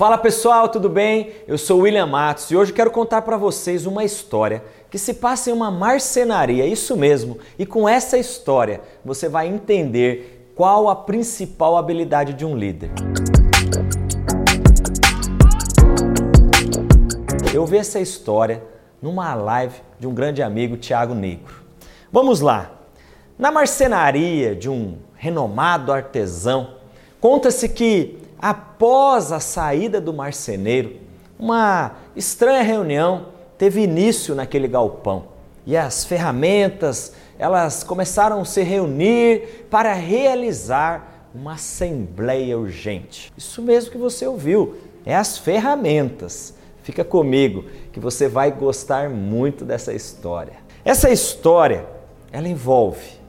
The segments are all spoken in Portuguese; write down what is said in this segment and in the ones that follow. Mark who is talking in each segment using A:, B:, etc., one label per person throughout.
A: Fala pessoal, tudo bem? Eu sou William Matos e hoje quero contar para vocês uma história que se passa em uma marcenaria, isso mesmo. E com essa história você vai entender qual a principal habilidade de um líder. Eu vi essa história numa live de um grande amigo, Tiago Negro. Vamos lá. Na marcenaria de um renomado artesão, conta-se que após a saída do marceneiro, uma estranha reunião teve início naquele galpão. E as ferramentas, elas começaram a se reunir para realizar uma assembleia urgente. Isso mesmo que você ouviu, é as ferramentas. Fica comigo que você vai gostar muito dessa história. Essa história, ela envolve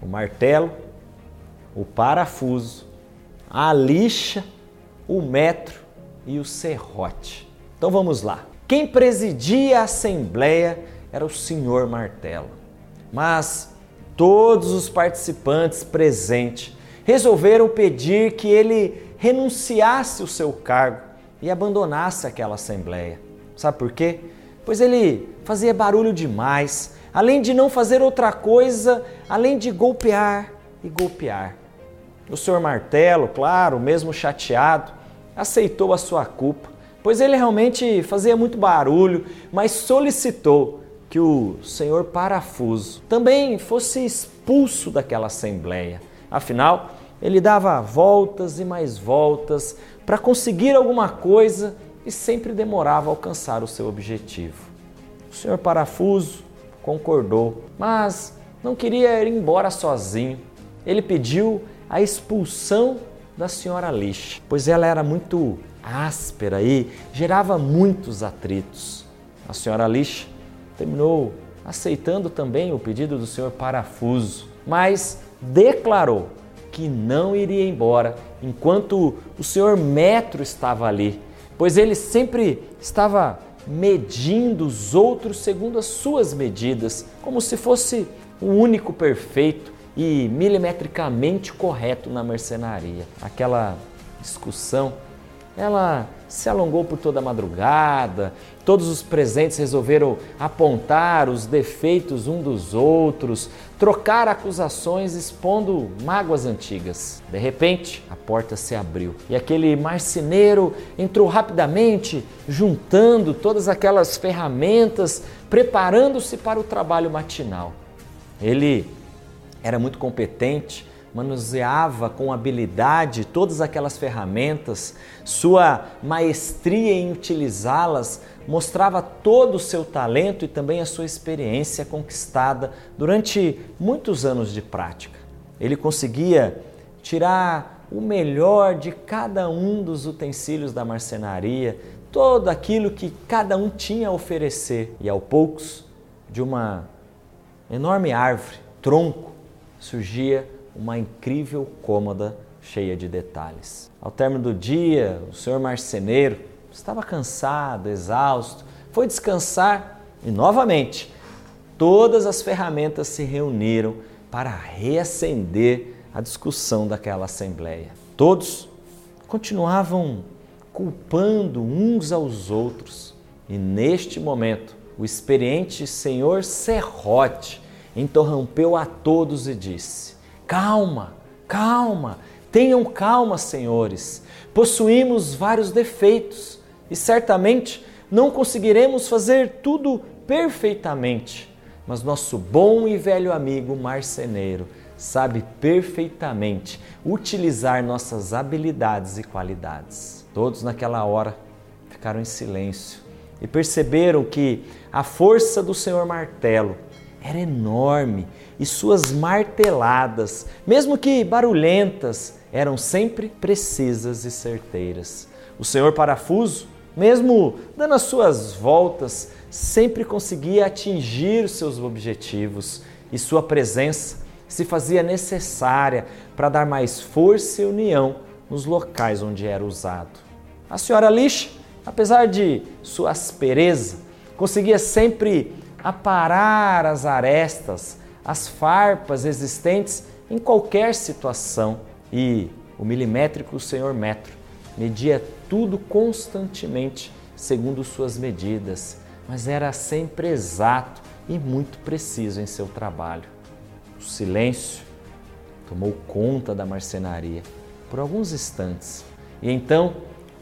A: o martelo, o parafuso, a lixa, o metro e o serrote. Então vamos lá. Quem presidia a assembleia era o senhor Martelo. Mas todos os participantes presentes resolveram pedir que ele renunciasse o seu cargo e abandonasse aquela assembleia. Sabe por quê? Pois ele fazia barulho demais, além de não fazer outra coisa além de golpear e golpear. O senhor Martelo, claro, mesmo chateado, aceitou a sua culpa, pois ele realmente fazia muito barulho, mas solicitou que o senhor Parafuso também fosse expulso daquela assembleia. Afinal, ele dava voltas e mais voltas para conseguir alguma coisa e sempre demorava a alcançar o seu objetivo. O senhor Parafuso concordou, mas não queria ir embora sozinho. Ele pediu a expulsão da senhora Lixa, pois ela era muito áspera e gerava muitos atritos. A senhora Lixa terminou aceitando também o pedido do senhor Parafuso, mas declarou que não iria embora enquanto o senhor Metro estava ali, pois ele sempre estava medindo os outros segundo as suas medidas, como se fosse o único perfeito e milimetricamente correto na mercenaria. Aquela discussão, ela se alongou por toda a madrugada, todos os presentes resolveram apontar os defeitos um dos outros, trocar acusações expondo mágoas antigas. De repente, a porta se abriu e aquele marceneiro entrou rapidamente, juntando todas aquelas ferramentas, preparando-se para o trabalho matinal. Ele era muito competente, manuseava com habilidade todas aquelas ferramentas, sua maestria em utilizá-las mostrava todo o seu talento e também a sua experiência conquistada durante muitos anos de prática. Ele conseguia tirar o melhor de cada um dos utensílios da marcenaria, todo aquilo que cada um tinha a oferecer, e ao poucos, de uma enorme árvore, tronco, surgia uma incrível cômoda cheia de detalhes. Ao término do dia, o senhor marceneiro estava cansado, exausto, foi descansar e novamente todas as ferramentas se reuniram para reacender a discussão daquela assembleia. Todos continuavam culpando uns aos outros e neste momento o experiente senhor Serrote interrompeu a todos e disse: Calma, calma, tenham calma, senhores. Possuímos vários defeitos e certamente não conseguiremos fazer tudo perfeitamente, mas nosso bom e velho amigo marceneiro sabe perfeitamente utilizar nossas habilidades e qualidades. Todos naquela hora ficaram em silêncio e perceberam que a força do Senhor Martelo era enorme e suas marteladas, mesmo que barulhentas, eram sempre precisas e certeiras. O senhor parafuso, mesmo dando as suas voltas, sempre conseguia atingir seus objetivos e sua presença se fazia necessária para dar mais força e união nos locais onde era usado. A senhora Lixa, apesar de sua aspereza, conseguia sempre aparar as arestas, as farpas existentes em qualquer situação. E o milimétrico Senhor Metro media tudo constantemente segundo suas medidas, mas era sempre exato e muito preciso em seu trabalho. O silêncio tomou conta da marcenaria por alguns instantes e então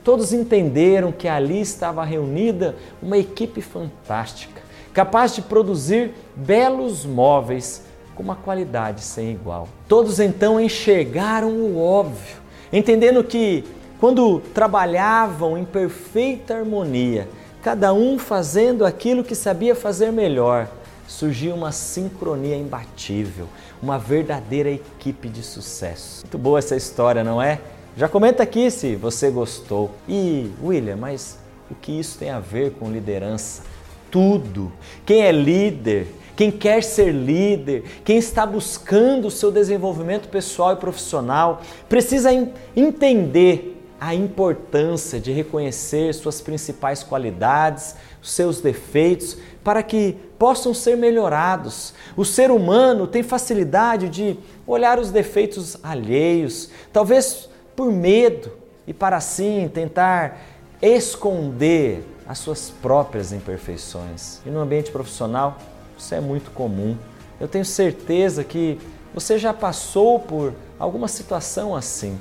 A: todos entenderam que ali estava reunida uma equipe fantástica, capaz de produzir belos móveis com uma qualidade sem igual. Todos então enxergaram o óbvio, entendendo que quando trabalhavam em perfeita harmonia, cada um fazendo aquilo que sabia fazer melhor, surgiu uma sincronia imbatível, uma verdadeira equipe de sucesso. Muito boa essa história, não é? Já comenta aqui se você gostou. E, William, mas o que isso tem a ver com liderança? Tudo. Quem é líder, quem quer ser líder, quem está buscando o seu desenvolvimento pessoal e profissional, precisa entender a importância de reconhecer suas principais qualidades, seus defeitos, para que possam ser melhorados. O ser humano tem facilidade de olhar os defeitos alheios, talvez por medo, e para assim tentar esconder as suas próprias imperfeições. E no ambiente profissional, isso é muito comum. Eu tenho certeza que você já passou por alguma situação assim.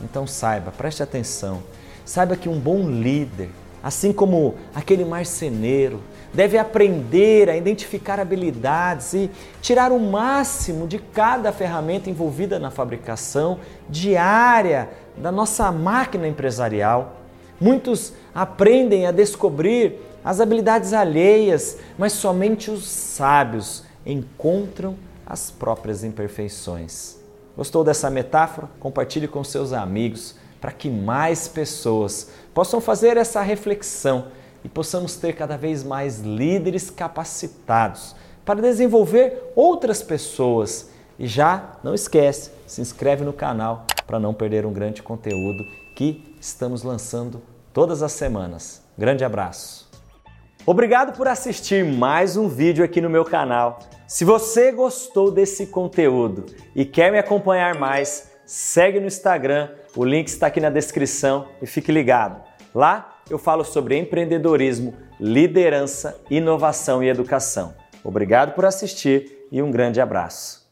A: Então saiba, preste atenção. Saiba que um bom líder, assim como aquele marceneiro, deve aprender a identificar habilidades e tirar o máximo de cada ferramenta envolvida na fabricação diária da nossa máquina empresarial. Muitos aprendem a descobrir as habilidades alheias, mas somente os sábios encontram as próprias imperfeições. Gostou dessa metáfora? Compartilhe com seus amigos para que mais pessoas possam fazer essa reflexão e possamos ter cada vez mais líderes capacitados para desenvolver outras pessoas. E já não esquece, se inscreve no canal para não perder um grande conteúdo que estamos lançando todas as semanas. Grande abraço. Obrigado por assistir mais um vídeo aqui no meu canal. Se você gostou desse conteúdo e quer me acompanhar mais, segue no Instagram, o link está aqui na descrição e fique ligado. Lá eu falo sobre empreendedorismo, liderança, inovação e educação. Obrigado por assistir e um grande abraço.